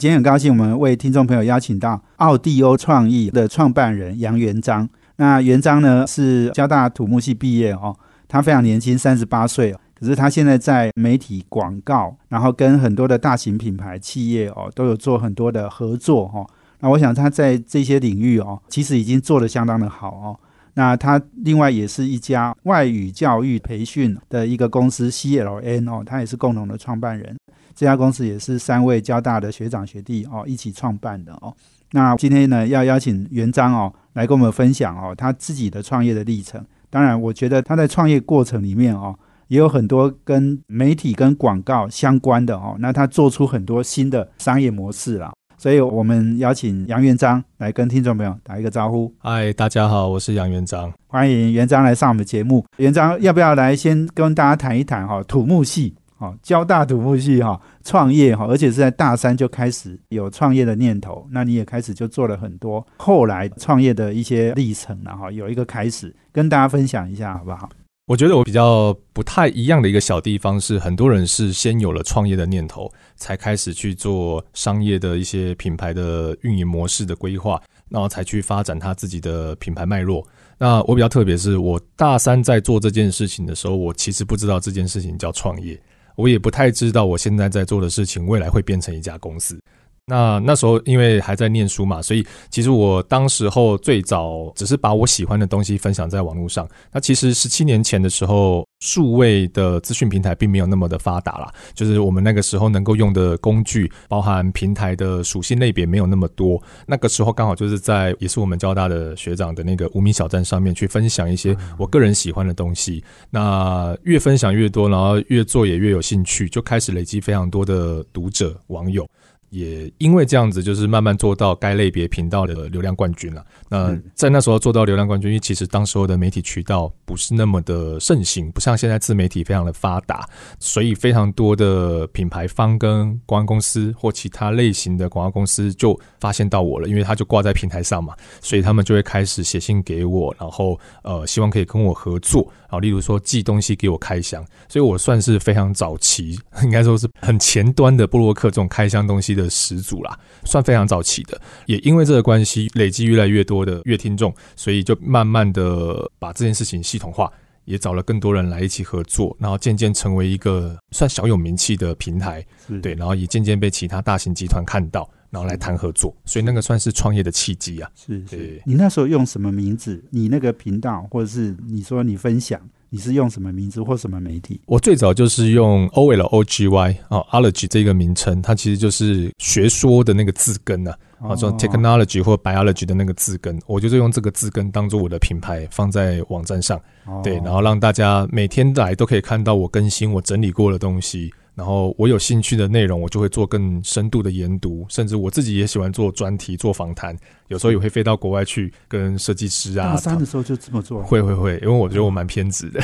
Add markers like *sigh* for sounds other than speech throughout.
今天很高兴，我们为听众朋友邀请到奥迪欧创意的创办人杨元章。那元章呢是交大土木系毕业哦，他非常年轻，三十八岁。可是他现在在媒体广告，然后跟很多的大型品牌企业哦，都有做很多的合作哈。那我想他在这些领域哦，其实已经做得相当的好哦。那他另外也是一家外语教育培训的一个公司 CLN 哦，他也是共同的创办人。这家公司也是三位交大的学长学弟哦一起创办的哦。那今天呢要邀请元章哦来跟我们分享哦他自己的创业的历程。当然，我觉得他在创业过程里面哦。也有很多跟媒体跟广告相关的哦，那他做出很多新的商业模式了，所以我们邀请杨元章来跟听众朋友打一个招呼。嗨，大家好，我是杨元章，欢迎元章来上我们节目。元章要不要来先跟大家谈一谈哈？土木系，哦，交大土木系哈，创业哈，而且是在大三就开始有创业的念头，那你也开始就做了很多后来创业的一些历程了哈，有一个开始跟大家分享一下好不好？我觉得我比较不太一样的一个小地方是，很多人是先有了创业的念头，才开始去做商业的一些品牌的运营模式的规划，然后才去发展他自己的品牌脉络。那我比较特别，是我大三在做这件事情的时候，我其实不知道这件事情叫创业，我也不太知道我现在在做的事情未来会变成一家公司。那那时候因为还在念书嘛，所以其实我当时候最早只是把我喜欢的东西分享在网络上。那其实十七年前的时候，数位的资讯平台并没有那么的发达啦，就是我们那个时候能够用的工具，包含平台的属性类别没有那么多。那个时候刚好就是在也是我们交大的学长的那个无名小站上面去分享一些我个人喜欢的东西。那越分享越多，然后越做也越有兴趣，就开始累积非常多的读者网友。也因为这样子，就是慢慢做到该类别频道的流量冠军了。那在那时候做到流量冠军，因为其实当时候的媒体渠道不是那么的盛行，不像现在自媒体非常的发达，所以非常多的品牌方跟广告公司或其他类型的广告公司就发现到我了，因为他就挂在平台上嘛，所以他们就会开始写信给我，然后呃希望可以跟我合作，然后例如说寄东西给我开箱，所以我算是非常早期，应该说是很前端的布洛克这种开箱东西的。的始祖啦，算非常早期的，也因为这个关系，累积越来越多的乐听众，所以就慢慢的把这件事情系统化，也找了更多人来一起合作，然后渐渐成为一个算小有名气的平台，对，然后也渐渐被其他大型集团看到，然后来谈合作，所以那个算是创业的契机啊。是，是你那时候用什么名字？你那个频道，或者是你说你分享？你是用什么名字或什么媒体？我最早就是用 O L O G Y 啊，ology 这个名称，它其实就是学说的那个字根啊，啊，说 technology 或 biology 的那个字根，我就是用这个字根当做我的品牌放在网站上，对，然后让大家每天来都可以看到我更新我整理过的东西。然后我有兴趣的内容，我就会做更深度的研读，甚至我自己也喜欢做专题、做访谈，有时候也会飞到国外去跟设计师啊。大三的时候就这么做，会会会，因为我觉得我蛮偏执的。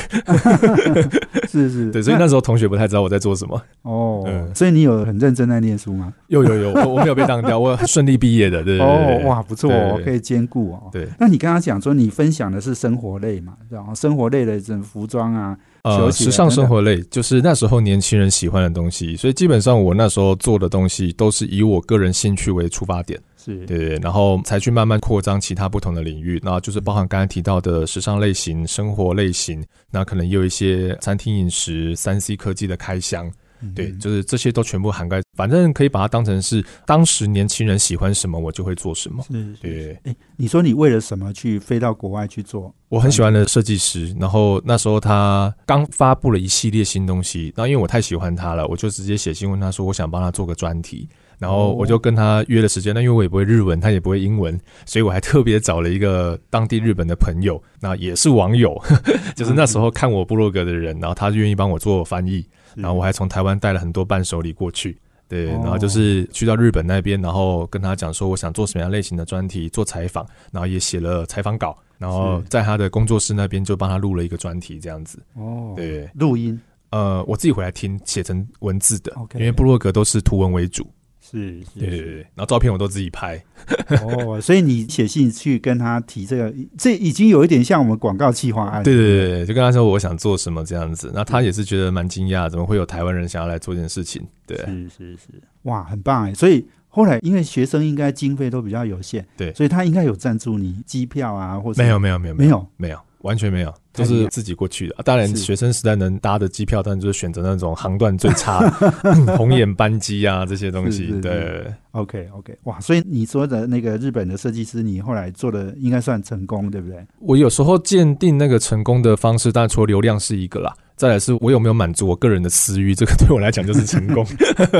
是 *laughs* 是，*laughs* 对，所以那时候同学不太知道我在做什么。哦，所以你有很认真在念书吗？有有有，我我没有被当掉，我顺利毕业的。对哦，哇，不错哦，可以兼顾哦。对，那你刚刚讲说你分享的是生活类嘛？然后生活类的这种服装啊。呃，时尚生活类就是那时候年轻人喜欢的东西，所以基本上我那时候做的东西都是以我个人兴趣为出发点，是。对，然后才去慢慢扩张其他不同的领域，然后就是包含刚才提到的时尚类型、生活类型，那可能也有一些餐厅饮食、三 C 科技的开箱。对，就是这些都全部涵盖，反正可以把它当成是当时年轻人喜欢什么，我就会做什么。是，对。哎，你说你为了什么去飞到国外去做？我很喜欢的设计师，然后那时候他刚发布了一系列新东西，然后因为我太喜欢他了，我就直接写信问他说，我想帮他做个专题，然后我就跟他约了时间。那因为我也不会日文，他也不会英文，所以我还特别找了一个当地日本的朋友，那也是网友，*laughs* 就是那时候看我部落格的人，然后他愿意帮我做翻译。然后我还从台湾带了很多伴手礼过去，对，哦然后就是去到日本那边，然后跟他讲说我想做什么样类型的专题，做采访，然后也写了采访稿，然后在他的工作室那边就帮他录了一个专题，这样子。哦，对，录音呃，我自己回来听，写成文字的因为部落格都是图文为主。是是对对对，然后照片我都自己拍。哦，所以你写信去跟他提这个，这已经有一点像我们广告企划案。对对对对，就跟他说我想做什么这样子，那他也是觉得蛮惊讶，怎么会有台湾人想要来做这件事情？对，是是是，哇，很棒哎！所以后来因为学生应该经费都比较有限，对所以他应该有赞助你机票啊，或者没有没有没有没有没有，完全没有，都是自己过去的。啊当然，学生时代能搭的机票，当然就是选择那种航段最差、*laughs* 红眼班机啊这些东西对，OK OK，哇，所以你说的那个日本的设计师，你后来做的应该算成功，对不对？我有时候鉴定那个成功的方式，当然除了流量是一个啦，再来是我有没有满足我个人的私欲，这个对我来讲就是成功。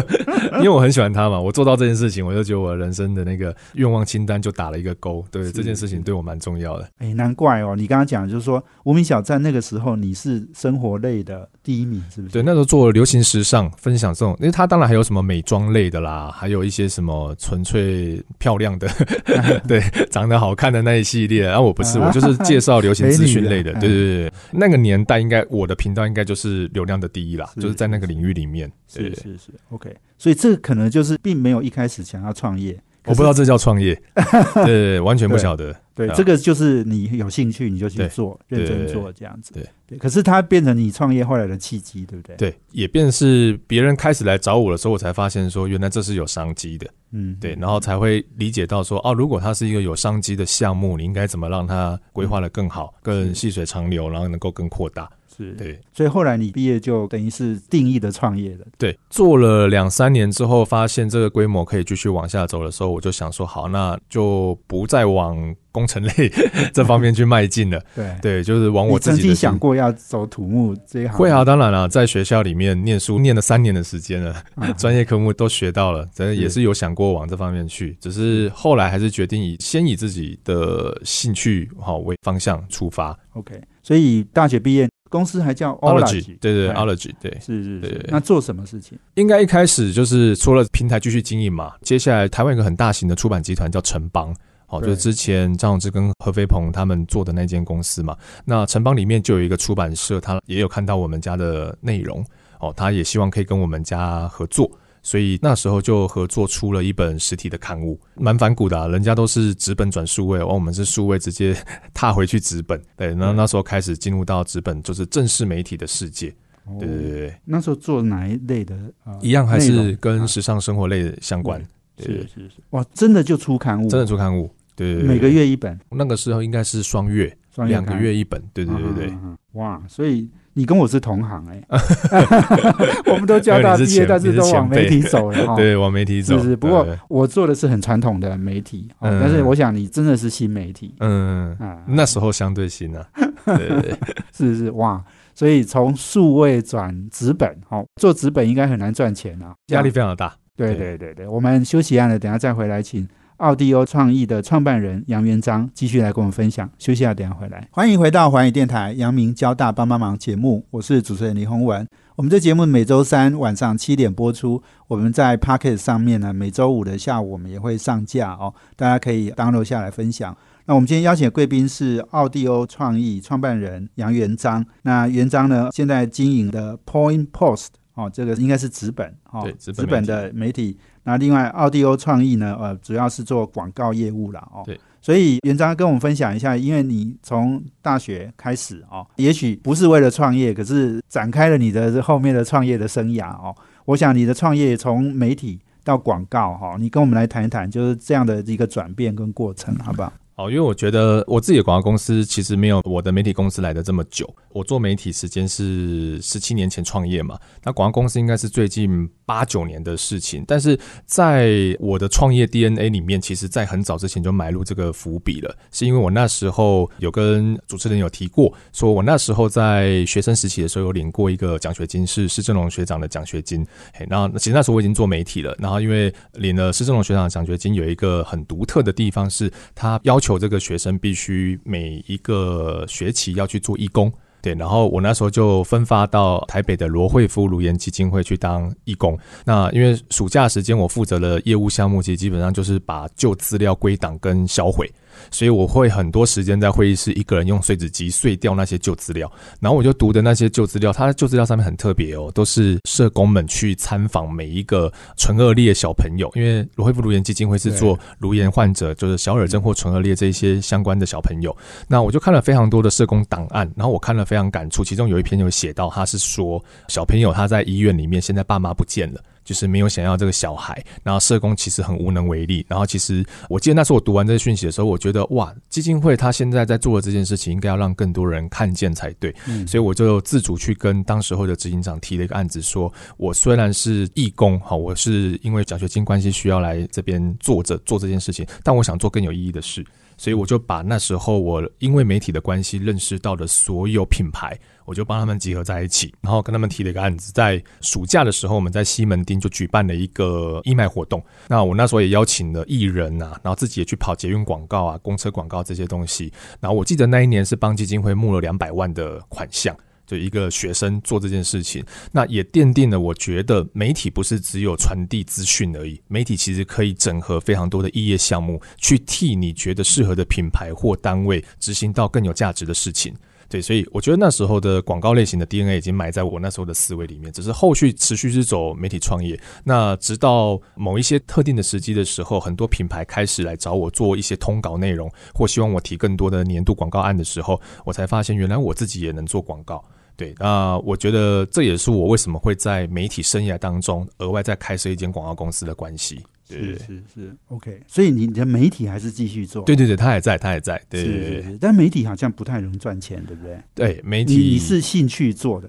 *laughs* 因为我很喜欢他嘛，我做到这件事情，我就觉得我人生的那个愿望清单就打了一个勾。对这件事情对我蛮重要的。哎，难怪哦，你刚刚讲就是说无名小站那个时候你是生活类的第一名，是不是？对，那时候做流行时尚分享这种，因为他当然还有什么美妆类的啦，还有一些什么纯粹漂亮的，*laughs* *laughs* 对，长得好看的那一系列。然后我不是，啊我就是介绍流行资讯类的。*laughs* 对对对，那个年代应该我的频道应该就是流量的第一啦，是就是在那个领域里面。对是是是，OK。所以这个可能就是并没有一开始想要创业，我不知道这叫创业，*laughs* 对完全不晓得。对，啊这个就是你有兴趣你就去做，认真做这样子。对对，可是它变成你创业后来的契机，对不对？，对，也便是别人开始来找我的时候，我才发现说，原来这是有商机的。嗯，对，然后才会理解到说，哦，如果它是一个有商机的项目，你应该怎么让它规划的更好、更细水长流，然后能够更扩大。是。对所以后来你毕业就等于是定义的创业了。对，做了两三年之后，发现这个规模可以继续往下走的时候，我就想说，好，那就不再往工程类 *laughs* 这方面去迈进了。*laughs* 对，对，就是往我曾经自己曾经想过要走土木这一行？会啊，，当然了，在学校里面念书念了三年的时间了，啊 *laughs* 专业科目都学到了，真的是也是有想过往这方面去，只是后来还是决定以先以自己的兴趣好为方向出发。OK。所以大学毕业，公司还叫 Ology，对对哎，Ology，对，是是是。那做什么事情？应该一开始就是除了平台继续经营嘛，接下来台湾有个很大型的出版集团叫城邦。哦，就是之前张永志跟何飞鹏他们做的那间公司嘛。那城邦里面就有一个出版社，他也有看到我们家的内容，哦，他也希望可以跟我们家合作，所以那时候就合作出了一本实体的刊物，蛮反骨的、啊，人家都是纸本转数位，哦，我们是数位直接踏回去纸本，对，那那时候开始进入到纸本，就是正式媒体的世界，对对哦对对，那时候做哪一类的？呃一样还是跟时尚生活类相关，对是是是，哇，真的就出刊物，真的出刊物，对对对，每个月一本，那个时候应该是双月，两个月一本，对对对对哇，所以你跟我是同行哎、*laughs* 我们都交大毕业，但是都往媒体走了哈。*laughs* 对，往媒体走。是是，不过我做的是很传统的媒体，哦嗯。但是我想你真的是新媒体。嗯，啊，那时候相对新啊，*laughs* 对对对，是是哇，所以从数位转纸本，哦，做纸本应该很难赚钱啊，压力非常的大。对对对。对对，我们休息一下了，等下再回来，请奥迪欧创意的创办人杨元章继续来跟我们分享。休息一下，等下回来。欢迎回到环宇电台阳明交大帮帮忙节目，我是主持人李宏文。我们这节目每周三晚上七点播出，我们在 Pocket 上面呢，每周五的下午我们也会上架哦，大家可以 download 下来分享。那我们今天邀请的贵宾是奥迪欧创意创办人杨元章。那元章呢，现在经营的 Point Post 哦，这个应该是纸本哦，对纸本本的媒体。那另外，奥迪欧创意呢，呃，主要是做广告业务啦哦。对。所以元章跟我们分享一下，因为你从大学开始哦，也许不是为了创业，可是展开了你的后面的创业的生涯哦。我想你的创业从媒体到广告哈、哦，你跟我们来谈一谈，就是这样的一个转变跟过程，好不好？哦，因为我觉得我自己的广告公司其实没有我的媒体公司来的这么久。我做媒体时间是十七年前创业嘛，那广告公司应该是最近八九年的事情。但是在我的创业 DNA 里面，其实在很早之前就埋入这个伏笔了，是因为我那时候有跟主持人有提过，说我那时候在学生时期的时候有领过一个奖学金，是施正荣学长的奖学金。嘿，然后其实那时候我已经做媒体了，然后因为领了施正荣学长的奖学金，有一个很独特的地方是，他要求这个学生必须每一个学期要去做义工。对，然后我那时候就分发到台北的罗惠夫卢岩基金会去当义工。那因为暑假时间我负责的业务项目，其实基本上就是把旧资料归档跟销毁。所以我会很多时间在会议室一个人用碎纸机碎掉那些旧资料，然后我就读的那些旧资料，它的旧资料上面很特别哦，都是社工们去参访每一个唇腭裂小朋友，因为罗惠夫卢颜基金会是做卢炎患者，就是小耳症或唇腭裂这一些相关的小朋友。那我就看了非常多的社工档案，然后我看了非常感触，其中有一篇有写到，他是说小朋友他在医院里面，现在爸妈不见了。就是没有想要这个小孩，然后社工其实很无能为力。然后其实我记得那时候我读完这个讯息的时候，我觉得哇，基金会他现在在做的这件事情，应该要让更多人看见才对。所以我就自主去跟当时候的执行长提了一个案子，说我虽然是义工，哈，我是因为奖学金关系需要来这边做着做这件事情，但我想做更有意义的事。所以我就把那时候我因为媒体的关系认识到的所有品牌，我就帮他们集合在一起，然后跟他们提了一个案子。在暑假的时候，我们在西门町就举办了一个义卖活动。那我那时候也邀请了艺人啊，然后自己也去跑捷运广告啊、公车广告这些东西。然后我记得那一年是帮基金会募了两百万的款项。就一个学生做这件事情，那也奠定了我觉得媒体不是只有传递资讯而已，媒体其实可以整合非常多的异业项目，去替你觉得适合的品牌或单位执行到更有价值的事情。对，所以我觉得那时候的广告类型的 DNA 已经埋在我那时候的思维里面，只是后续持续是走媒体创业。那直到某一些特定的时机的时候，很多品牌开始来找我做一些通稿内容，或希望我提更多的年度广告案的时候，我才发现原来我自己也能做广告。对，那我觉得这也是我为什么会在媒体生涯当中额外再开设一间广告公司的关系。是是是，OK。所以你的媒体还是继续做？对对对，他还在，他还在。对对对，但媒体好像不太能赚钱，对不对？对，媒体你是兴趣做的。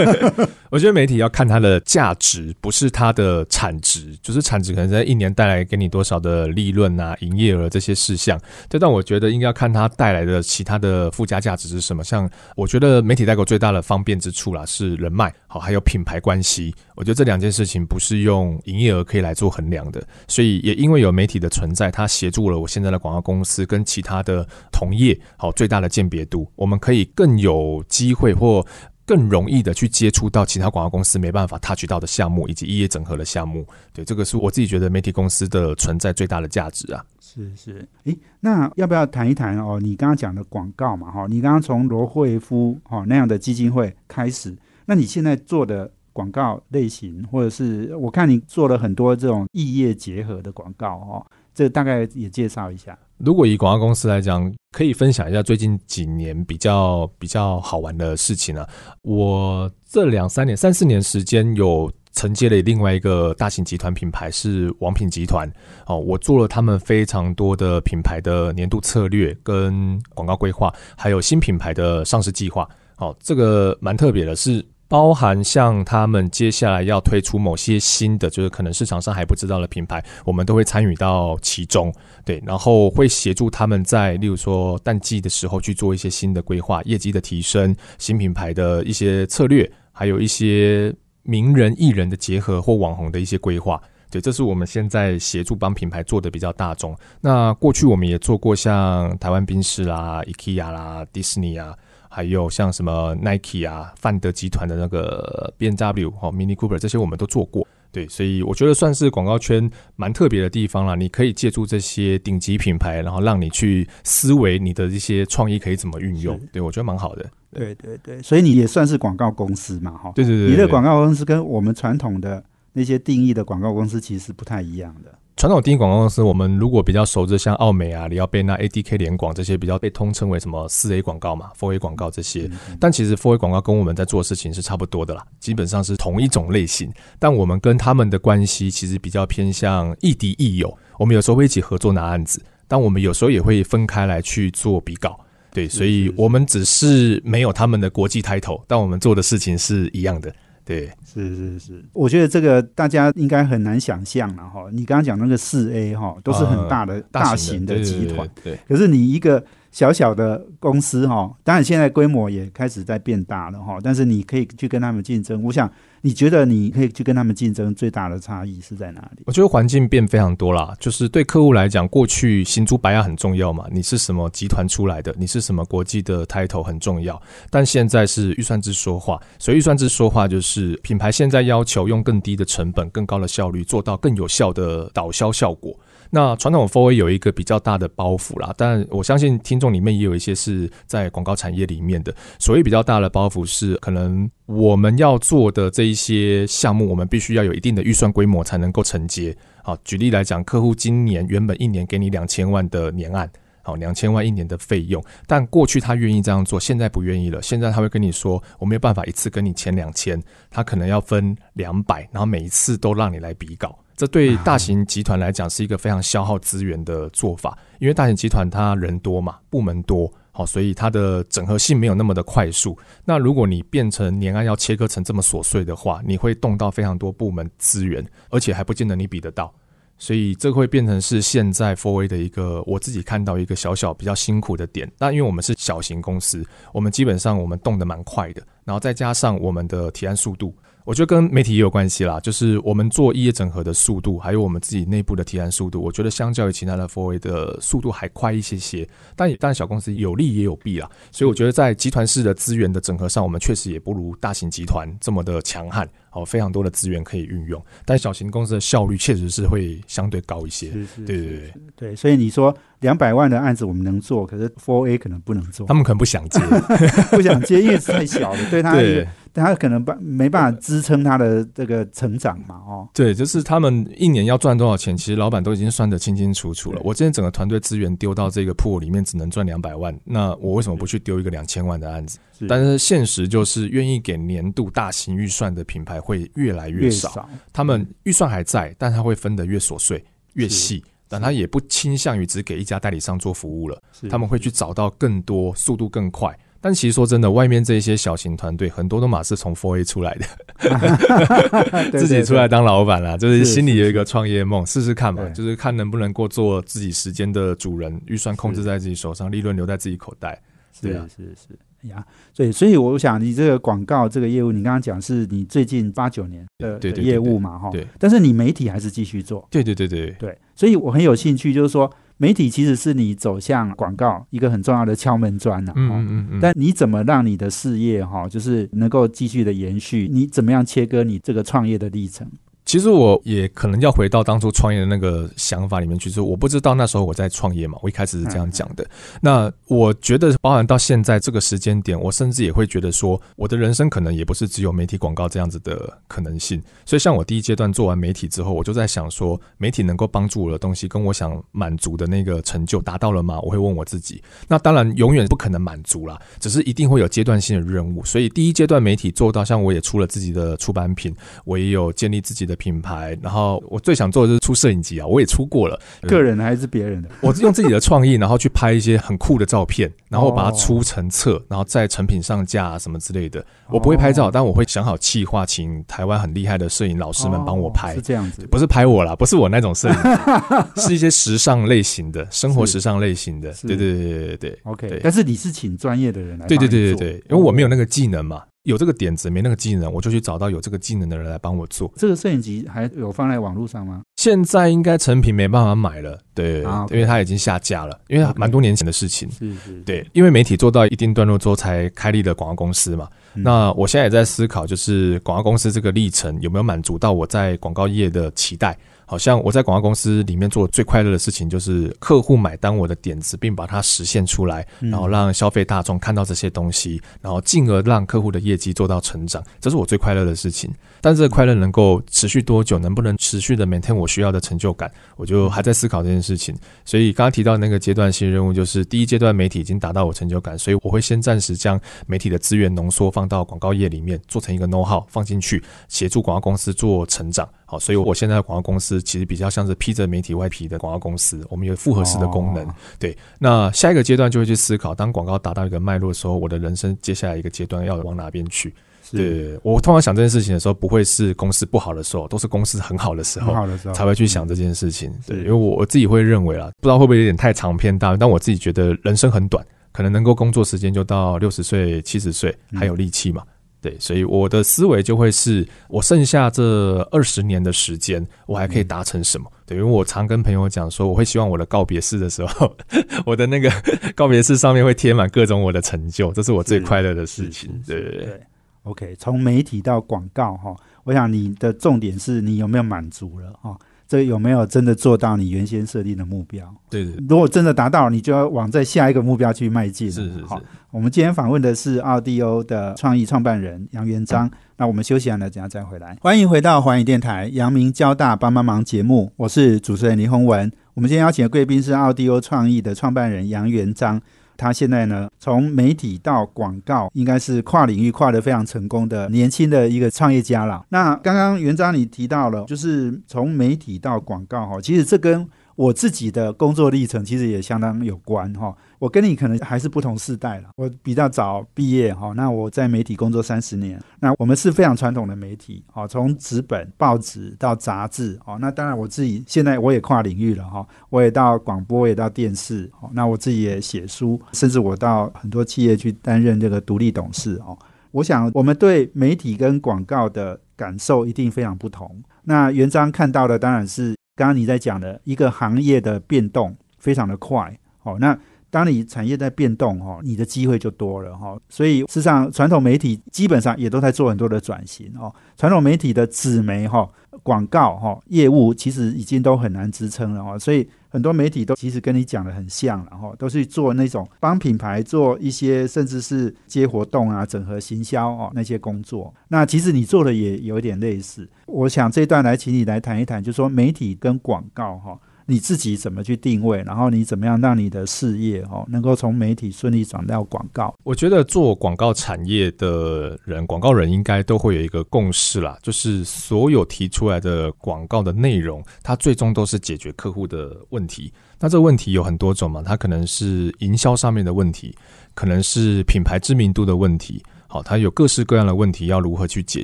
*laughs* 我觉得媒体要看它的价值，不是它的产值。就是产值可能在一年带来给你多少的利润啊、营业额这些事项。这，但我觉得应该要看它带来的其他的附加价值是什么。像我觉得媒体代购最大的方便之处啦，是人脉，好，还有品牌关系。我觉得这两件事情不是用营业额可以来做衡量的。所以也因为有媒体的存在，它协助了我现在的广告公司跟其他的同业，好最大的鉴别度，我们可以更有机会或更容易的去接触到其他广告公司没办法 touch 到的项目，以及一业整合的项目。对，这个是我自己觉得媒体公司的存在最大的价值啊。是是，诶，那要不要谈一谈哦？你刚刚讲的广告嘛，哈，你刚刚从罗惠夫哈那样的基金会开始，那你现在做的？广告类型，或者是我看你做了很多这种异业结合的广告哦，这大概也介绍一下。如果以广告公司来讲，可以分享一下最近几年比较比较好玩的事情啊。我这两三年、三四年时间有承接了另外一个大型集团品牌是王品集团哦，我做了他们非常多的品牌的年度策略跟广告规划，还有新品牌的上市计划。哦，这个蛮特别的，是。包含像他们接下来要推出某些新的，就是可能市场上还不知道的品牌，我们都会参与到其中，对，然后会协助他们在例如说淡季的时候去做一些新的规划、业绩的提升、新品牌的一些策略，还有一些名人艺人的结合或网红的一些规划，对，这是我们现在协助帮品牌做的比较大众。那过去我们也做过像台湾宾士啦、IKEA 啦、迪士尼啊。还有像什么 Nike 啊、范德集团的那个 B N W 哈、Mini Cooper 这些我们都做过，对，所以我觉得算是广告圈蛮特别的地方啦。你可以借助这些顶级品牌，然后让你去思维你的一些创意可以怎么运用，对我觉得蛮好的。对对对，所以你也算是广告公司嘛，哈。对对对，你的广告公司跟我们传统的那些定义的广告公司其实不太一样的。传统电影广告公司，我们如果比较熟知，像奥美啊、里奥贝纳、ADK 联广这些，比较被通称为什么四 A 广告嘛、Four A 广告这些。但其实 Four A 广告跟我们在做的事情是差不多的啦，基本上是同一种类型。但我们跟他们的关系其实比较偏向亦敌亦友。我们有时候会一起合作拿案子，但我们有时候也会分开来去做比稿。对，所以我们只是没有他们的国际 title，但我们做的事情是一样的。对，是是是，我觉得这个大家应该很难想象了哈。你刚刚讲那个四 A 哈，都是很大的大型的集团，对。可是你一个小小的公司哈，当然现在规模也开始在变大了哈，但是你可以去跟他们竞争。我想，你觉得你可以去跟他们竞争，最大的差异是在哪里？我觉得环境变非常多啦，就是对客户来讲，过去新珠白牙很重要嘛，你是什么集团出来的，你是什么国际的 title 很重要，但现在是预算制说话，所以预算制说话就是品牌现在要求用更低的成本、更高的效率，做到更有效的导销效果。那传统 Four A 有一个比较大的包袱啦，但我相信听众里面也有一些是在广告产业里面的。所谓比较大的包袱是，可能我们要做的这一些项目，我们必须要有一定的预算规模才能够承接。好，举例来讲，客户今年原本一年给你两千万的年案，好，两千万一年的费用，但过去他愿意这样做，现在不愿意了。现在他会跟你说，我没有办法一次跟你签两千，他可能要分两百，然后每一次都让你来比稿。这对大型集团来讲是一个非常消耗资源的做法，因为大型集团它人多嘛，部门多，好，所以它的整合性没有那么的快速。那如果你变成年案要切割成这么琐碎的话，你会动到非常多部门资源，而且还不见得你比得到。所以这会变成是现在 f o r A 的一个我自己看到一个小小比较辛苦的点。那因为我们是小型公司，我们基本上我们动得蛮快的，然后再加上我们的提案速度。我觉得跟媒体也有关系啦，就是我们做一业整合的速度，还有我们自己内部的提案速度，我觉得相较于其他的 Four A 的速度还快一些些。但也但小公司有利也有弊啦，所以我觉得在集团式的资源的整合上，我们确实也不如大型集团这么的强悍。哦，非常多的资源可以运用，但小型公司的效率确实是会相对高一些。是是，对对对对，所以你说两百万的案子我们能做，可是 Four A 可能不能做，他们可能不想接，*laughs* 不想接，因为太小了，对他 *laughs* 对。但。他可能办没办法支撑他的这个成长嘛？哦，对，就是他们一年要赚多少钱，其实老板都已经算得清清楚楚了。我今天整个团队资源丢到这个铺里面，只能赚两百万，那我为什么不去丢一个两千万的案子？但是现实就是，愿意给年度大型预算的品牌会越来越少。他们预算还在，但他会分得越琐碎、越细，但他也不倾向于只给一家代理商做服务了。他们会去找到更多、速度更快。但其实说真的，外面这些小型团队很多都马是从 Four A 出来的，*laughs* 自己出来当老板啦，就是心里有一个创业梦，试试看嘛，就是看能不能够做自己时间的主人，预算控制在自己手上，利润留在自己口袋。对啊，是是呀，所以所以我想，你这个广告这个业务，你刚刚讲是你最近八九年的业务嘛，哈，对，但是你媒体还是继续做，对对对对对，所以我很有兴趣，就是说。媒体其实是你走向广告一个很重要的敲门砖呐，嗯嗯嗯，但你怎么让你的事业哈，就是能够继续的延续？你怎么样切割你这个创业的历程？其实我也可能要回到当初创业的那个想法里面去，就是我不知道那时候我在创业嘛，我一开始是这样讲的。那我觉得，包含到现在这个时间点，我甚至也会觉得说，我的人生可能也不是只有媒体广告这样子的可能性。所以，像我第一阶段做完媒体之后，我就在想说，媒体能够帮助我的东西，跟我想满足的那个成就达到了吗？我会问我自己。那当然，永远不可能满足啦，只是一定会有阶段性的任务。所以，第一阶段媒体做到，像我也出了自己的出版品，我也有建立自己的。品牌，然后我最想做的就是出摄影机啊，我也出过了，*laughs* 个人还是别人的？*laughs* 我是用自己的创意，然后去拍一些很酷的照片，然后把它出成册，然后在成品上架什么之类的。我不会拍照，但我会想好计划，请台湾很厉害的摄影老师们帮我拍。是这样子，不是拍我啦，不是我那种摄影，*laughs* 是一些时尚类型的，生活时尚类型的。对对对对对，OK。但是你是请专业的人来，对对对对对，因为我没有那个技能嘛。有这个点子没那个技能，我就去找到有这个技能的人来帮我做。这个摄影机还有放在网络上吗？现在应该成品没办法买了，对，因为它已经下架了，因为蛮多年前的事情。是是，对，因为媒体做到一定段落之后才开立了广告公司嘛。那我现在也在思考，就是广告公司这个历程有没有满足到我在广告业的期待。好像我在广告公司里面做最快乐的事情，就是客户买单我的点子，并把它实现出来，然后让消费大众看到这些东西，然后进而让客户的业绩做到成长，这是我最快乐的事情。但这个快乐能够持续多久，能不能持续的每天我需要的成就感，我就还在思考这件事情。所以刚刚提到那个阶段性任务，就是第一阶段媒体已经达到我成就感，所以我会先暂时将媒体的资源浓缩放到广告业里面，做成一个 know how 放进去，协助广告公司做成长。好，所以我现在的广告公司其实比较像是披着媒体外皮的广告公司，我们有复合式的功能。对，那下一个阶段就会去思考，当广告达到一个脉络的时候，我的人生接下来一个阶段要往哪边去？是对，我通常想这件事情的时候，不会是公司不好的时候，都是公司很好的时候好的时候才会去想这件事情。对，因为我我自己会认为啊，不知道会不会有点太长篇大论，但我自己觉得人生很短，可能能够工作时间就到六十岁、七十岁，嗯还有力气嘛。对，所以我的思维就会是我剩下这二十年的时间，我还可以达成什么？对，因为我常跟朋友讲说，我会希望我的告别式的时候，*laughs* 我的那个告别式上面会贴满各种我的成就，这是我最快乐的事情。对对对。对。OK，从媒体到广告哈，我想你的重点是你有没有满足了哈，这有没有真的做到你原先设定的目标？对对对如果真的达到，你就要往在下一个目标去迈进了。是是好是，我们今天访问的是奥迪欧的创意创办人杨元章。那我们休息完了，等一下再回来。欢迎回到环宇电台阳明交大帮帮忙节目，我是主持人林宏文。我们今天邀请的贵宾是奥迪欧创意的创办人杨元章。他现在呢，从媒体到广告，应该是跨领域跨得非常成功的年轻的一个创业家了。那刚刚元章你提到了，就是从媒体到广告哈，其实这跟我自己的工作历程其实也相当有关哈。我跟你可能还是不同世代了，我比较早毕业哈。那我在媒体工作三十年，那我们是非常传统的媒体哈，从纸本报纸到杂志哦。那当然我自己现在我也跨领域了哈，我也到广播，也到电视哦。那我自己也写书，甚至我到很多企业去担任这个独立董事哦。我想我们对媒体跟广告的感受一定非常不同。那元章看到的当然是刚刚你在讲的一个行业的变动非常的快哦。那当你产业在变动哈，你的机会就多了哈。所以事实上，传统媒体基本上也都在做很多的转型哦。传统媒体的纸媒哈、广告哈、业务其实已经都很难支撑了哈。所以很多媒体都其实跟你讲的很像，了哈都是做那种帮品牌做一些甚至是接活动啊、整合行销哦那些工作。那其实你做的也有点类似。我想这段来请你来谈一谈，就说媒体跟广告哈。你自己怎么去定位，然后你怎么样让你的事业哦能够从媒体顺利转到广告？我觉得做广告产业的人，广告人应该都会有一个共识啦，就是所有提出来的广告的内容，它最终都是解决客户的问题。那这个问题有很多种嘛，它可能是营销上面的问题，可能是品牌知名度的问题。好，它有各式各样的问题要如何去解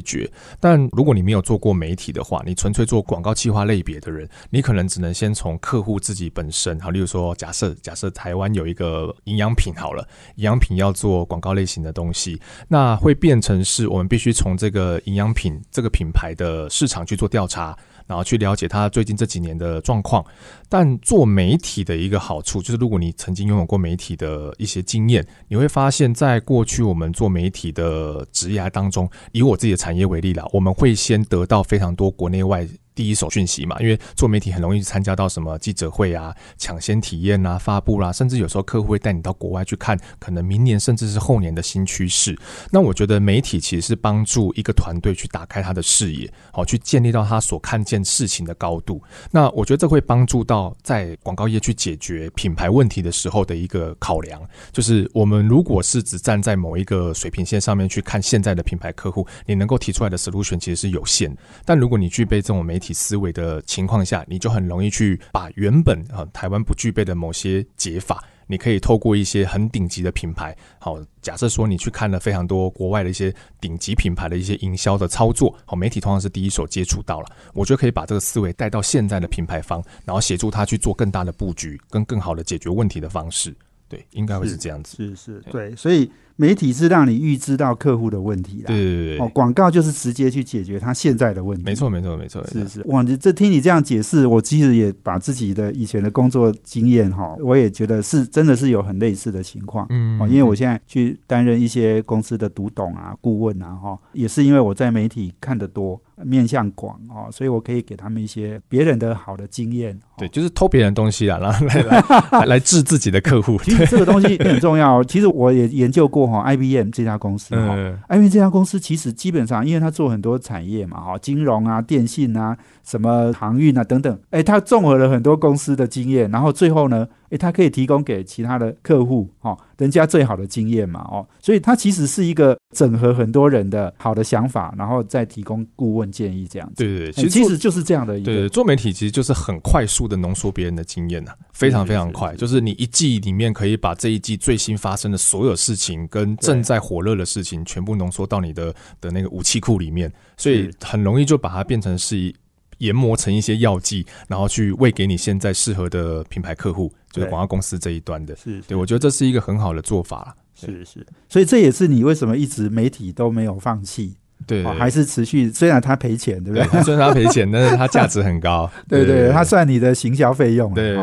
决。但如果你没有做过媒体的话，你纯粹做广告企划类别的人，你可能只能先从客户自己本身，好，例如说，假设假设台湾有一个营养品好了，营养品要做广告类型的东西，那会变成是我们必须从这个营养品这个品牌的市场去做调查。然后去了解他最近这几年的状况，但做媒体的一个好处就是，如果你曾经拥有过媒体的一些经验，你会发现在过去我们做媒体的职业当中，以我自己的产业为例啦，我们会先得到非常多国内外。第一手讯息嘛，因为做媒体很容易参加到什么记者会啊、抢先体验啊、发布啦、甚至有时候客户会带你到国外去看，可能明年甚至是后年的新趋势。那我觉得媒体其实是帮助一个团队去打开他的视野，好去建立到他所看见事情的高度。那我觉得这会帮助到在广告业去解决品牌问题的时候的一个考量，就是我们如果是只站在某一个水平线上面去看现在的品牌客户，你能够提出来的 solution 其实是有限。但如果你具备这种媒体思维的情况下，你就很容易去把原本啊台湾不具备的某些解法，你可以透过一些很顶级的品牌，好，假设说你去看了非常多国外的一些顶级品牌的一些营销的操作，好，媒体通常是第一手接触到了，我觉得可以把这个思维带到现在的品牌方，然后协助他去做更大的布局，跟更好的解决问题的方式，对，应该会是这样子。是是，对，所以媒体是让你预知到客户的问题啦。对对对对哦，广告就是直接去解决他现在的问题。没错没错没错，是是，哇，你这听你这样解释，我其实也把自己的以前的工作经验哈，我也觉得是真的是有很类似的情况。嗯哦，因为我现在去担任一些公司的独董啊、顾问啊，哈，也是因为我在媒体看得多、面向广哦，所以我可以给他们一些别人的好的经验。哦对，就是偷别人的东西啊，然后 *laughs* *laughs* 来来治自己的客户。其实这个东西很重要哦。*laughs* 其实我也研究过哈，IBM 这家公司哈嗯，，IBM 这家公司其实基本上，因为它做很多产业嘛，哈，金融啊、电信啊、什么航运啊等等，哎，它综合了很多公司的经验，然后最后呢，诶，他可以提供给其他的客户哦，人家最好的经验嘛哦，所以它其实是一个整合很多人的好的想法，然后再提供顾问建议这样子。对对对，其实其实就是这样的一对个做媒体其实就是很快速的浓缩别人的经验呐、非常非常快，就是你一季里面可以把这一季最新发生的所有事情跟正在火热的事情全部浓缩到你的的那个武器库里面，所以很容易就把它变成是一研磨成一些药剂，然后去喂给你现在适合的品牌客户，就是广告公司这一端的。是对，我觉得这是一个很好的做法了。是是，所以这也是你为什么一直媒体都没有放弃，对，哦，还是持续，虽然他赔钱，对不对？对，虽然他赔钱，但是他价值很高。对 *laughs* 对，他算你的行销费用对。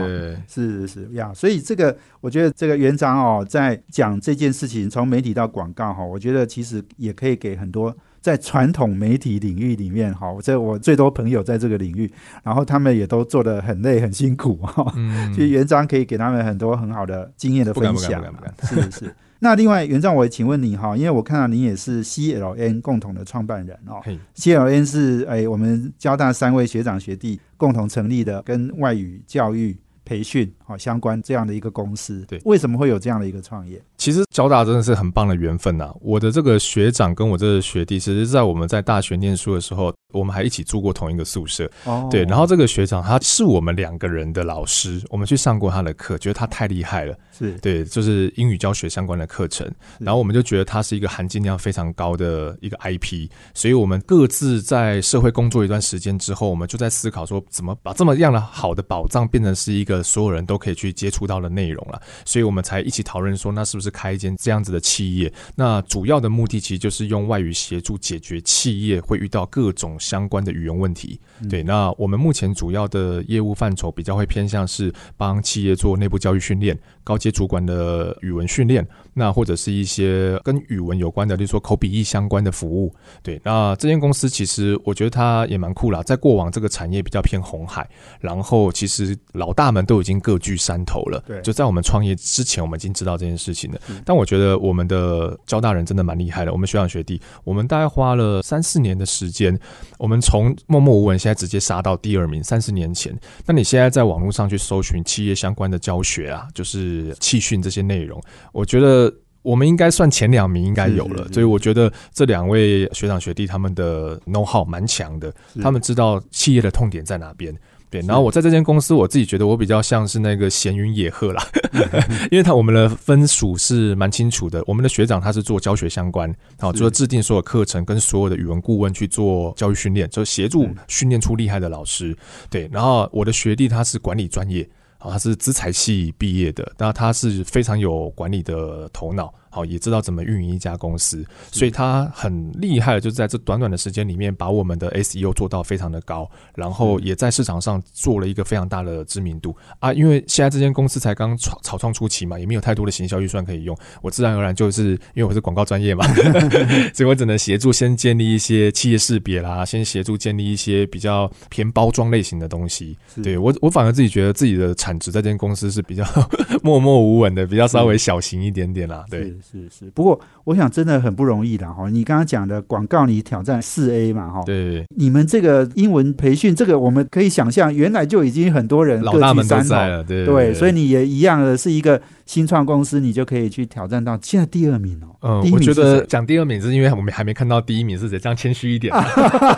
是是是。呀，所以这个我觉得这个园长哦，在讲这件事情，从媒体到广告哈、我觉得其实也可以给很多在传统媒体领域里面哈，这我最多朋友在这个领域，然后他们也都做得很累很辛苦哈、嗯。其实园长可以给他们很多很好的经验的分享是是。那另外，园长，我也请问你哈，因为我看到你也是 CLN 共同的创办人哦，CLN 是哎，我们交大三位学长学弟共同成立的，跟外语教育培训好相关这样的一个公司。对。为什么会有这样的一个创业？其实交大真的是很棒的缘分呐、我的这个学长跟我这个学弟，其实在我们在大学念书的时候，我们还一起住过同一个宿舍。哦。对，然后这个学长他是我们两个人的老师，我们去上过他的课，觉得他太厉害了。是。对，就是英语教学相关的课程，然后我们就觉得他是一个含金量非常高的一个 IP，所以我们各自在社会工作一段时间之后，我们就在思考说，怎么把这么样的好的宝藏变成是一个所有人都可以去接触到的内容了，所以我们才一起讨论说，那是不是开一间这样子的企业？那主要的目的其实就是用外语协助解决企业会遇到各种相关的语言问题。对，那我们目前主要的业务范畴比较会偏向是帮企业做内部教育训练、高阶主管的语文训练，那或者是一些跟语文有关的，例如说口笔译相关的服务。对，那这间公司其实我觉得它也蛮酷啦，在过往这个产业比较偏红海，然后其实老大们都已经各据山头了。对就在我们创业之前，我们已经知道这件事情了。但我觉得我们的交大人真的蛮厉害的，我们学长学弟，我们大概花了三四年的时间，我们从默默无闻现在直接杀到第二名。三十年前，那你现在在网络上去搜寻企业相关的教学啊，就是气训这些内容，我觉得。我们应该算前两名，应该有了，所以我觉得这两位学长学弟他们的 know how 蛮强的，他们知道企业的痛点在哪边。对，然后我在这间公司，我自己觉得我比较像是那个闲云野鹤啦，*laughs* 因为他我们的分属是蛮清楚的。我们的学长他是做教学相关，好，是就是制定所有课程跟所有的语文顾问去做教育训练，就是协助嗯训练出厉害的老师。对，然后我的学弟他是管理专业，他是资财系毕业的，那他是非常有管理的头脑。好，也知道怎么运营一家公司，所以他很厉害的，就是在这短短的时间里面，把我们的 SEO 做到非常的高，然后也在市场上做了一个非常大的知名度啊。因为现在这间公司才刚草草创初期嘛，也没有太多的行销预算可以用，我自然而然就是因为我是广告专业嘛，*laughs* 所以我只能协助先建立一些企业识别啦，先协助建立一些比较偏包装类型的东西。对我，我反而自己觉得自己的产值在这间公司是比较 *laughs* 默默无闻的，比较稍微小型一点点啦。对。是是是，不过我想真的很不容易啦哈。你刚刚讲的广告，你挑战四 A 嘛哈，对，你们这个英文培训，这个我们可以想象，原来就已经很多人老大们都。在了，对对，所以你也一样的是一个新创公司，你就可以去挑战到现在第二名哦。嗯我觉得讲第二名是因为我们还没看到第一名是谁，这样谦虚一点。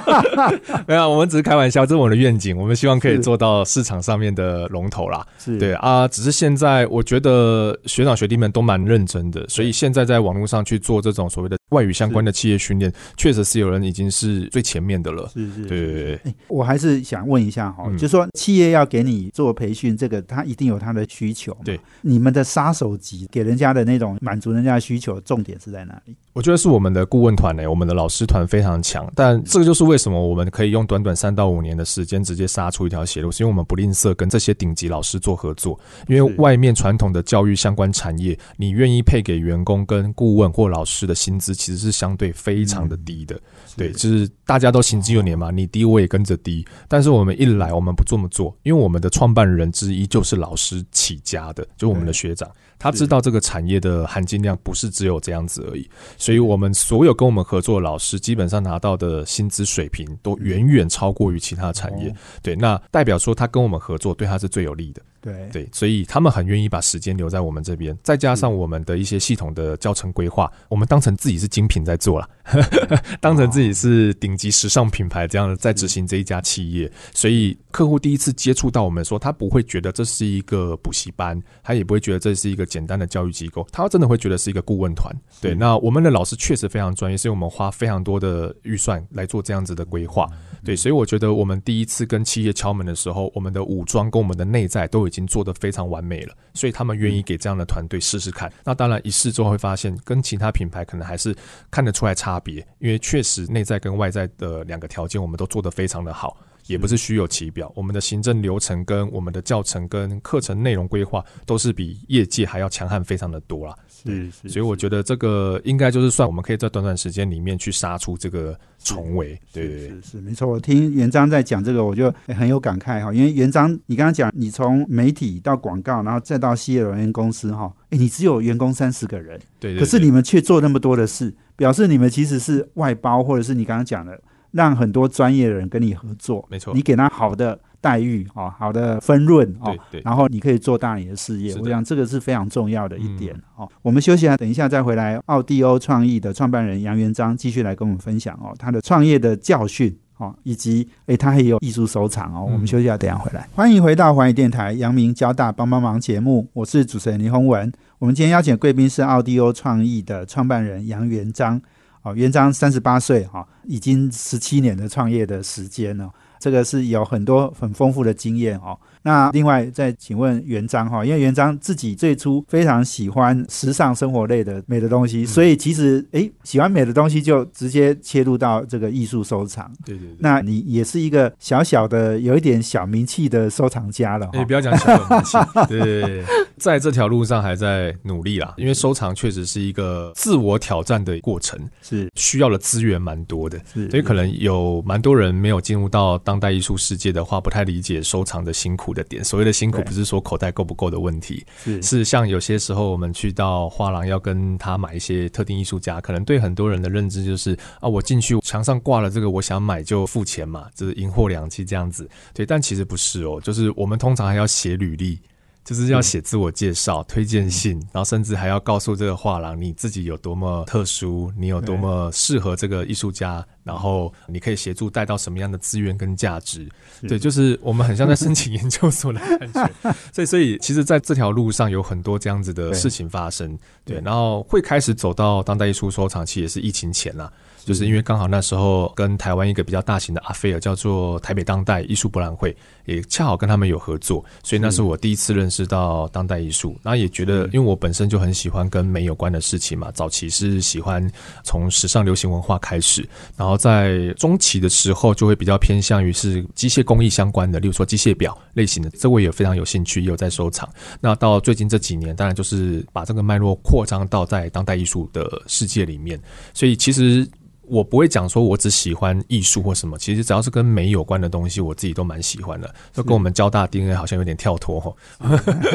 *laughs* 没有，我们只是开玩笑，这是我们的愿景，我们希望可以做到市场上面的龙头啦。是对啊，只是现在我觉得学长学弟们都蛮认真的，所以现在在网络上去做这种所谓的外语相关的企业训练，确实是有人已经是最前面的了。是是，对对对，哎，我还是想问一下哈，嗯就说企业要给你做培训，这个他一定有他的需求嘛。对，你们的杀手级给人家的那种满足人家的需求，重点是在哪里？我觉得是我们的顾问团呢、我们的老师团非常强，但这个就是为什么我们可以用短短三到五年的时间直接杀出一条血路，是因为我们不吝啬跟这些顶级老师做合作。因为外面传统的教育相关产业，你愿意配给员工跟顾问或老师的薪资，其实是相对非常的低的。对，就是大家都行之有年嘛，你低我也跟着低。但是我们一来，我们不这么做，因为我们的创办人之一就是老师起家的，就我们的学长，他知道这个产业的含金量不是只有这样子而已。所以我们所有跟我们合作的老师，基本上拿到的薪资水平都远远超过于其他产业。哦对，那代表说他跟我们合作，对他是最有利的。对。对，所以他们很愿意把时间留在我们这边，再加上我们的一些系统的教程规划，我们当成自己是精品在做了，*laughs* 当成自己是顶级时尚品牌这样的在执行这一家企业，所以客户第一次接触到我们说，他不会觉得这是一个补习班，他也不会觉得这是一个简单的教育机构，他真的会觉得是一个顾问团。对，那我们的老师确实非常专业，所以我们花非常多的预算来做这样子的规划。对，所以我觉得我们第一次跟企业敲门的时候，我们的武装跟我们的内在都已经做得非常完美了，所以他们愿意给这样的团队试试看。那当然一试之后会发现，跟其他品牌可能还是看得出来差别，因为确实内在跟外在的两个条件我们都做得非常的好。也不是虚有其表，我们的行政流程跟我们的教程跟课程内容规划都是比业界还要强悍非常的多啦。是是，所以我觉得这个应该就是算我们可以在短短时间里面去杀出这个重围。对对对，是是没错。我听元章在讲这个，我就很有感慨哈。因为元章，你刚刚讲你从媒体到广告，然后再到西尔人公司哈，哎，你只有员工三十个人，对，可是你们却做那么多的事，表示你们其实是外包，或者是你刚刚讲的。让很多专业的人跟你合作，没错，你给他好的待遇哦，好的分润哦，对，然后你可以做大你的事业。我想这个是非常重要的一点哦。我们休息下，等一下再回来。奥迪欧创意的创办人杨元章继续来跟我们分享哦，他的创业的教训哦，以及诶，他还有艺术收藏哦。我们休息下，等下回来。欢迎回到环宇电台阳明交大帮帮忙节目，我是主持人林宏文。我们今天邀请的贵宾是奥迪欧创意的创办人杨元章。哦，元璋三十八岁，哈，已经十七年的创业的时间了，这个是有很多很丰富的经验哦。那另外再请问元章哈，因为元章自己最初非常喜欢时尚生活类的美的东西，所以其实诶喜欢美的东西就直接切入到这个艺术收藏。对对对，那你也是一个小小的有一点小名气的收藏家了。你不要讲小名气，*laughs* 对，在这条路上还在努力啦。因为收藏确实是一个自我挑战的过程，是需要的资源蛮多的，是，所以可能有蛮多人没有进入到当代艺术世界的话，不太理解收藏的辛苦。的点，所谓的辛苦不是说口袋够不够的问题，是是像有些时候我们去到画廊要跟他买一些特定艺术家，可能对很多人的认知就是啊，我进去墙上挂了这个，我想买就付钱嘛，就是银货两讫这样子。对，但其实不是哦，就是我们通常还要写履历。就是要写自我介绍、推荐信，然后甚至还要告诉这个画廊你自己有多么特殊，你有多么适合这个艺术家，然后你可以协助带到什么样的资源跟价值。对，就是我们很像在申请研究所的感觉。*laughs* 所以，所以其实在这条路上有很多这样子的事情发生。对，然后会开始走到当代艺术收藏，其实也是疫情前啦。就是因为刚好那时候跟台湾一个比较大型的阿菲尔叫做台北当代艺术博览会，也恰好跟他们有合作，所以那是我第一次认识到当代艺术。然后也觉得，因为我本身就很喜欢跟美有关的事情嘛，早期是喜欢从时尚流行文化开始，然后在中期的时候就会比较偏向于是机械工艺相关的，例如说机械表类型的，这我也非常有兴趣，也有在收藏。那到最近这几年，当然就是把这个脉络扩张到在当代艺术的世界里面，所以其实。我不会讲说，我只喜欢艺术或什么。其实只要是跟美有关的东西，我自己都蛮喜欢的。就跟我们交大 DNA 好像有点跳脱哈。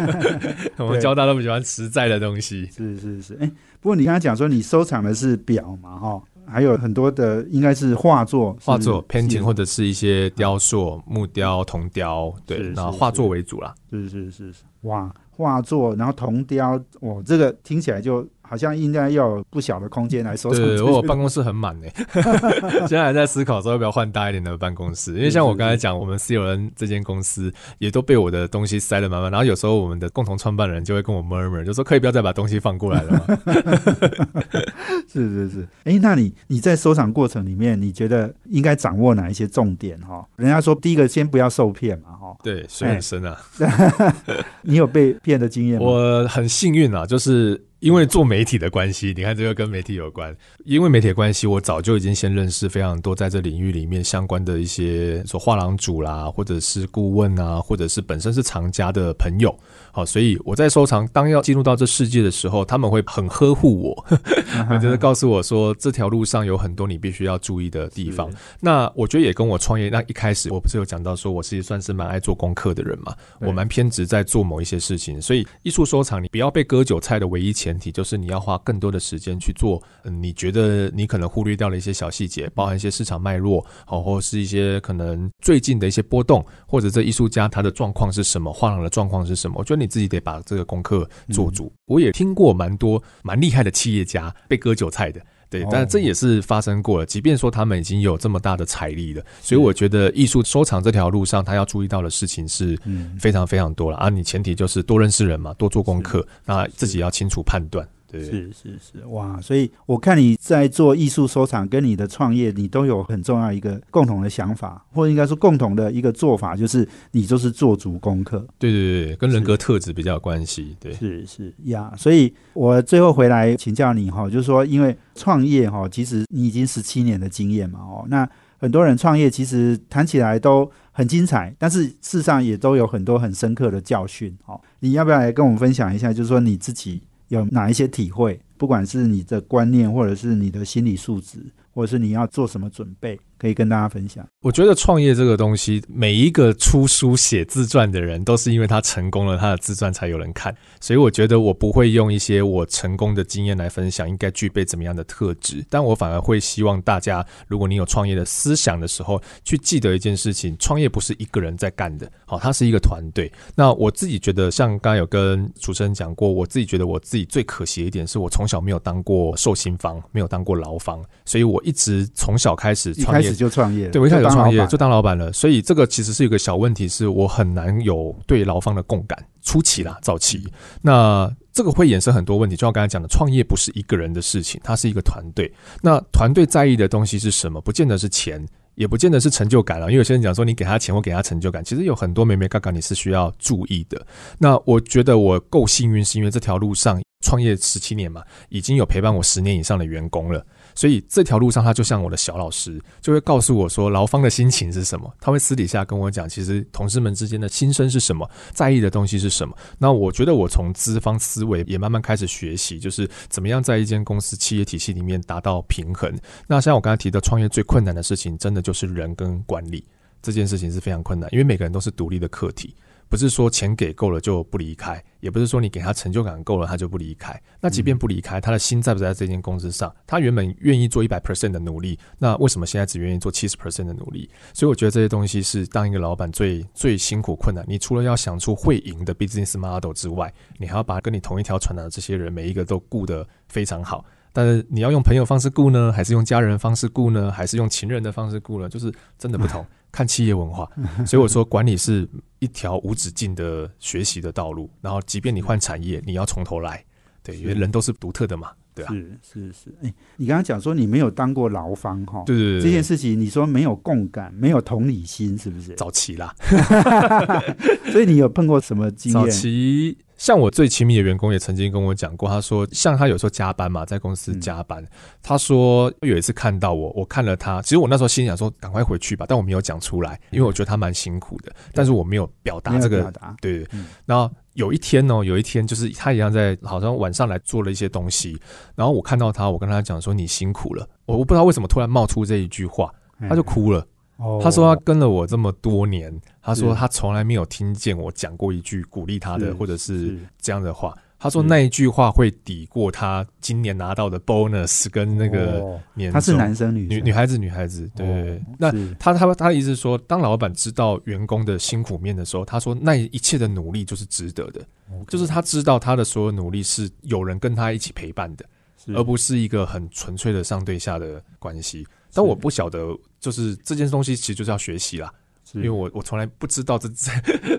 *laughs* 我们交大都不喜欢实在的东西。是是是，哎，不过你刚才讲说你收藏的是表嘛，哈，还有很多的应该是画作，画作 painting 或者是一些雕塑、木雕、铜雕，对，然后画作为主啦。是是是是，哇，画作，然后铜雕，哦，这个听起来就。好像应该要有不小的空间来收藏。对，我办公室很满呢。*laughs* 现在还在思考说要不要换大一点的办公室，因为像我刚才讲，我们 C 友人这间公司也都被我的东西塞得满满。然后有时候我们的共同创办人就会跟我 murmur，就说可以不要再把东西放过来了吗？是 *laughs* 是是。哎，那你你在收藏过程里面，你觉得应该掌握哪一些重点？哈，人家说第一个先不要受骗嘛，哈。对，水很深啊。*laughs* 你有被骗的经验吗？我很幸运啊，就是。因为做媒体的关系，你看这个跟媒体有关。因为媒体的关系，我早就已经先认识非常多在这领域里面相关的一些说画廊主啦，或者是顾问啊，或者是本身是藏家的朋友。好，所以我在收藏，当要进入到这世界的时候，他们会很呵护我，*laughs* 就是告诉我说这条路上有很多你必须要注意的地方。那我觉得也跟我创业那一开始，我不是有讲到说我是算是蛮爱做功课的人嘛，我蛮偏执在做某一些事情。所以艺术收藏，你不要被割韭菜的唯一前前提，就是你要花更多的时间去做，嗯，你觉得你可能忽略掉了一些小细节，包含一些市场脉络，好，或是一些可能最近的一些波动，或者这艺术家他的状况是什么，画廊的状况是什么？我觉得你自己得把这个功课做足。我也听过蛮多蛮厉害的企业家被割韭菜的。对，但这也是发生过了。即便说他们已经有这么大的财力了，所以我觉得艺术收藏这条路上，他要注意到的事情是非常非常多了啊。你前提就是多认识人嘛，多做功课，那自己要清楚判断。是是是，哇！所以我看你在做艺术收藏，跟你的创业，你都有很重要一个共同的想法，或者应该说共同的一个做法，就是你就是做足功课。对对对，跟人格特质比较有关系。对，是是呀。所以我最后回来请教你哈，就是说，因为创业哈，其实你已经十七年的经验嘛，哦，那很多人创业其实谈起来都很精彩，但是事实上也都有很多很深刻的教训。哦，你要不要来跟我们分享一下？就是说你自己。有哪一些体会？不管是你的观念，或者是你的心理素质，或者是你要做什么准备？可以跟大家分享。我觉得创业这个东西，每一个出书写自传的人，都是因为他成功了，他的自传才有人看。所以我觉得我不会用一些我成功的经验来分享，应该具备怎么样的特质。但我反而会希望大家，如果你有创业的思想的时候，去记得一件事情：创业不是一个人在干的，好，它是一个团队。那我自己觉得，像刚刚有跟主持人讲过，我自己觉得我自己最可惜的一点，是我从小没有当过受刑方，没有当过牢房，所以我一直从小开始创业。就创业，对，我一开始创业就当老板了，所以这个其实是一个小问题，是我很难有对劳方的共感。初期啦，早期，那这个会衍生很多问题，就像刚才讲的，创业不是一个人的事情，它是一个团队。那团队在意的东西是什么？不见得是钱，也不见得是成就感了。因为有些人讲说，你给他钱或给他成就感，其实有很多美美嘎嘎你是需要注意的。那我觉得我够幸运，是因为这条路上创业十七年嘛，已经有陪伴我十年以上的员工了。所以这条路上，他就像我的小老师，就会告诉我说，劳方的心情是什么。他会私底下跟我讲，其实同事们之间的心声是什么，在意的东西是什么。那我觉得我从资方思维也慢慢开始学习，就是怎么样在一间公司企业体系里面达到平衡。那像我刚才提的，创业最困难的事情，真的就是人跟管理这件事情是非常困难，因为每个人都是独立的课题。不是说钱给够了就不离开，也不是说你给他成就感够了他就不离开。那即便不离开，他的心在不在这间公司上？他原本愿意做一百 percent 的努力，那为什么现在只愿意做七十 percent 的努力？所以我觉得这些东西是当一个老板最最辛苦困难。你除了要想出会赢的 business model 之外，你还要把跟你同一条船的这些人每一个都顾得非常好。但是你要用朋友方式雇呢，还是用家人方式雇呢，还是用情人的方式雇呢？就是真的不同。*laughs* 看企业文化，所以我说管理是一条无止境的学习的道路。然后，即便你换产业，你要从头来，对，因为人都是独特的嘛，对啊。是是是，哎，你刚刚讲说你没有当过劳方哈，对对对，这件事情你说没有共感，没有同理心，是不是？早期啦，*laughs* 所以你有碰过什么经验？早期。像我最亲密的员工也曾经跟我讲过，他说，像他有时候加班嘛，在公司加班，他说有一次看到我，我看了他，其实我那时候心想说，赶快回去吧，但我没有讲出来，因为我觉得他蛮辛苦的，但是我没有表达这个，对对。然后有一天哦，有一天就是他一样在，好像晚上来做了一些东西，然后我看到他，我跟他讲说你辛苦了，我我不知道为什么突然冒出这一句话，他就哭了。他说他跟了我这么多年，他说他从来没有听见我讲过一句鼓励他的或者是这样的话。他说那一句话会抵过他今年拿到的 bonus 跟那个年终。他是男生女女女孩子女孩子对。那他他他的意思是说，当老板知道员工的辛苦面的时候，他说那一切的努力就是值得的，就是他知道他的所有努力是有人跟他一起陪伴的，而不是一个很纯粹的上对下的关系。但我不晓得，就是这件东西其实就是要学习啦。因为我我从来不知道这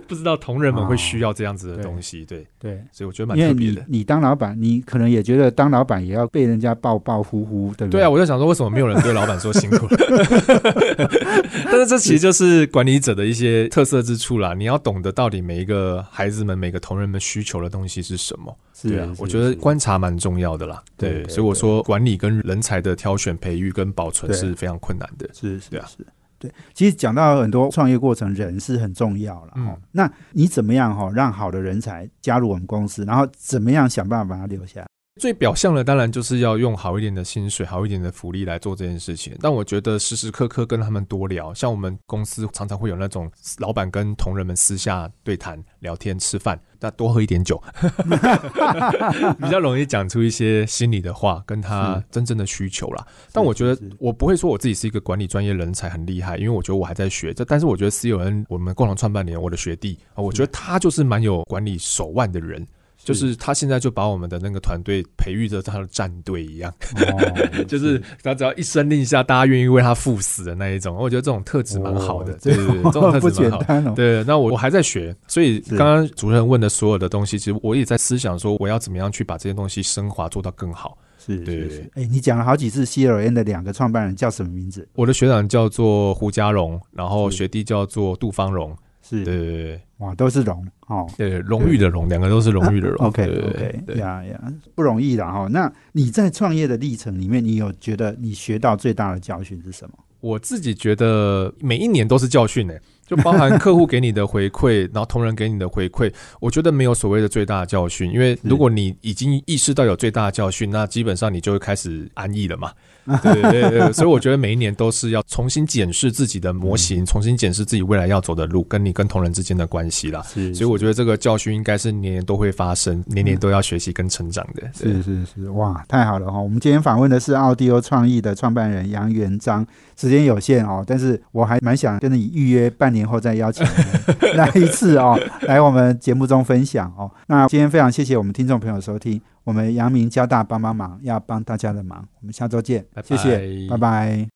不知道同仁们会需要这样子的东西，对对，所以我觉得蛮特别的。你当老板，你可能也觉得当老板也要被人家抱抱呼呼，对不对？对啊，我就想说，为什么没有人对老板说辛苦？*laughs* 但是这其实就是管理者的一些特色之处啦。你要懂得到底每一个孩子们、每个同仁们需求的东西是什么。对啊，我觉得观察蛮重要的啦。对，所以我说管理跟人才的挑选、培育跟保存是非常困难的。是是啊，是。对，其实讲到很多创业过程，人是很重要了。哦，那你怎么样哈，让好的人才加入我们公司，然后怎么样想办法把他留下？最表象的当然就是要用好一点的薪水、好一点的福利来做这件事情。但我觉得时时刻刻跟他们多聊，像我们公司常常会有那种老板跟同仁们私下对谈、聊天、吃饭，那多喝一点酒，*laughs* *laughs* 比较容易讲出一些心里的话，跟他真正的需求啦。但我觉得我不会说我自己是一个管理专业人才很厉害，因为我觉得我还在学。这但是我觉得 C 友恩，我们共同创办人，我的学弟啊，我觉得他就是蛮有管理手腕的人。就是他现在就把我们的那个团队培育着他的战队一样，*laughs* 就是他只要一声令下，大家愿意为他赴死的那一种。我觉得这种特质蛮好的，对对对，这种特质蛮好。*laughs* 对，那我我还在学，所以刚刚主持人问的所有的东西，其实我也在思想说，我要怎么样去把这些东西升华做到更好。是，是是。哎，你讲了好几次 C L N 的两个创办人叫什么名字？我的学长叫做胡家荣，然后学弟叫做杜方荣。是，对对对，哇，都是荣哦，对，荣誉的荣，两个都是荣誉的荣。OK OK，呀呀，不容易的哈。那你在创业的历程里面，你有觉得你学到最大的教训是什么？我自己觉得每一年都是教训呢。就包含客户给你的回馈，然后同仁给你的回馈，我觉得没有所谓的最大的教训，因为如果你已经意识到有最大的教训，那基本上你就会开始安逸了嘛。对对对，所以我觉得每一年都是要重新检视自己的模型，重新检视自己未来要走的路，跟你跟同仁之间的关系啦。是，所以我觉得这个教训应该是年年都会发生，年年都要学习跟成长的。是是是，哇，太好了哈！我们今天访问的是奥迪欧创意的创办人杨元章，时间有限哦，但是我还蛮想跟你预约半年后再邀请来 *laughs* 一次哦，来我们节目中分享哦。那今天非常谢谢我们听众朋友收听。我们阳明交大帮帮忙，要帮大家的忙。我们下周见，谢谢，拜拜。